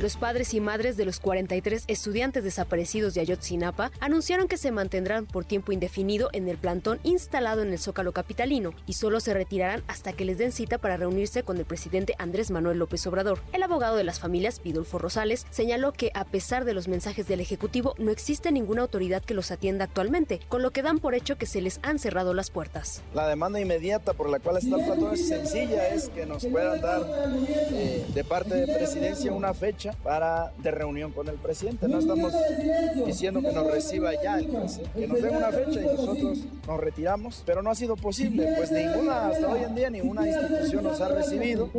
Los padres y madres de los 43 estudiantes desaparecidos de Ayotzinapa anunciaron que se mantendrán por tiempo indefinido en el plantón instalado en el Zócalo capitalino y solo se retirarán hasta que les den cita para reunirse con el presidente Andrés Manuel López Obrador. El abogado de las familias, Vidulfo Rosales, señaló que a pesar de los mensajes del Ejecutivo no existe ninguna autoridad que los atienda actualmente, con lo que dan por hecho que se les han cerrado las puertas. La demanda inmediata por la cual está el plantón es sencilla, es que nos puedan dar eh, de parte de presidencia una fecha para de reunión con el presidente. No estamos diciendo que nos reciba ya el presidente, que nos den una fecha y nosotros nos retiramos, pero no ha sido posible, pues ninguna, hasta hoy en día, ninguna institución nos ha recibido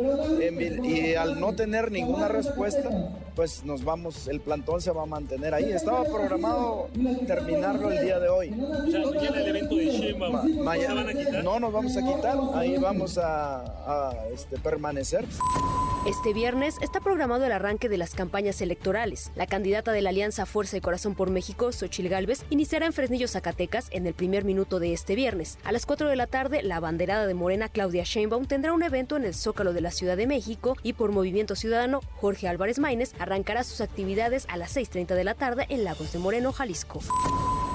y al no tener ninguna respuesta, pues nos vamos, el plantón se va a mantener ahí. Estaba programado terminarlo el día de hoy. mañana el evento de van a quitar? No nos vamos a quitar, ahí vamos a, a este, permanecer. Este viernes está programado el arranque de las campañas electorales. La candidata de la Alianza Fuerza y Corazón por México, Xochil Gálvez, iniciará en Fresnillo, Zacatecas, en el primer minuto de este viernes. A las 4 de la tarde, la abanderada de Morena, Claudia Sheinbaum, tendrá un evento en el Zócalo de la Ciudad de México y por Movimiento Ciudadano, Jorge Álvarez Maínez arrancará sus actividades a las 6.30 de la tarde en Lagos de Moreno, Jalisco.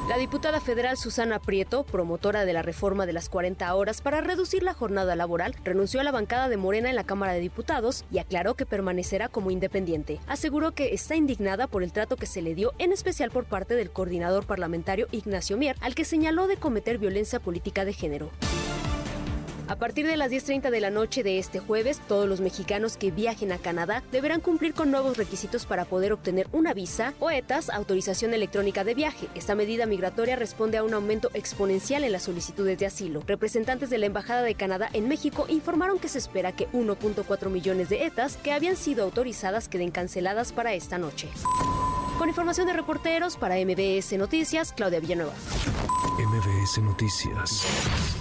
La diputada federal Susana Prieto, promotora de la reforma de las 40 horas para reducir la jornada laboral, renunció a la bancada de Morena en la Cámara de Diputados y aclaró que permanecerá como independiente. Aseguró que está indignada por el trato que se le dio, en especial por parte del coordinador parlamentario Ignacio Mier, al que señaló de cometer violencia política de género. A partir de las 10.30 de la noche de este jueves, todos los mexicanos que viajen a Canadá deberán cumplir con nuevos requisitos para poder obtener una visa o ETAS, autorización electrónica de viaje. Esta medida migratoria responde a un aumento exponencial en las solicitudes de asilo. Representantes de la Embajada de Canadá en México informaron que se espera que 1.4 millones de ETAs que habían sido autorizadas queden canceladas para esta noche. Con información de reporteros para MBS Noticias, Claudia Villanueva. MBS Noticias.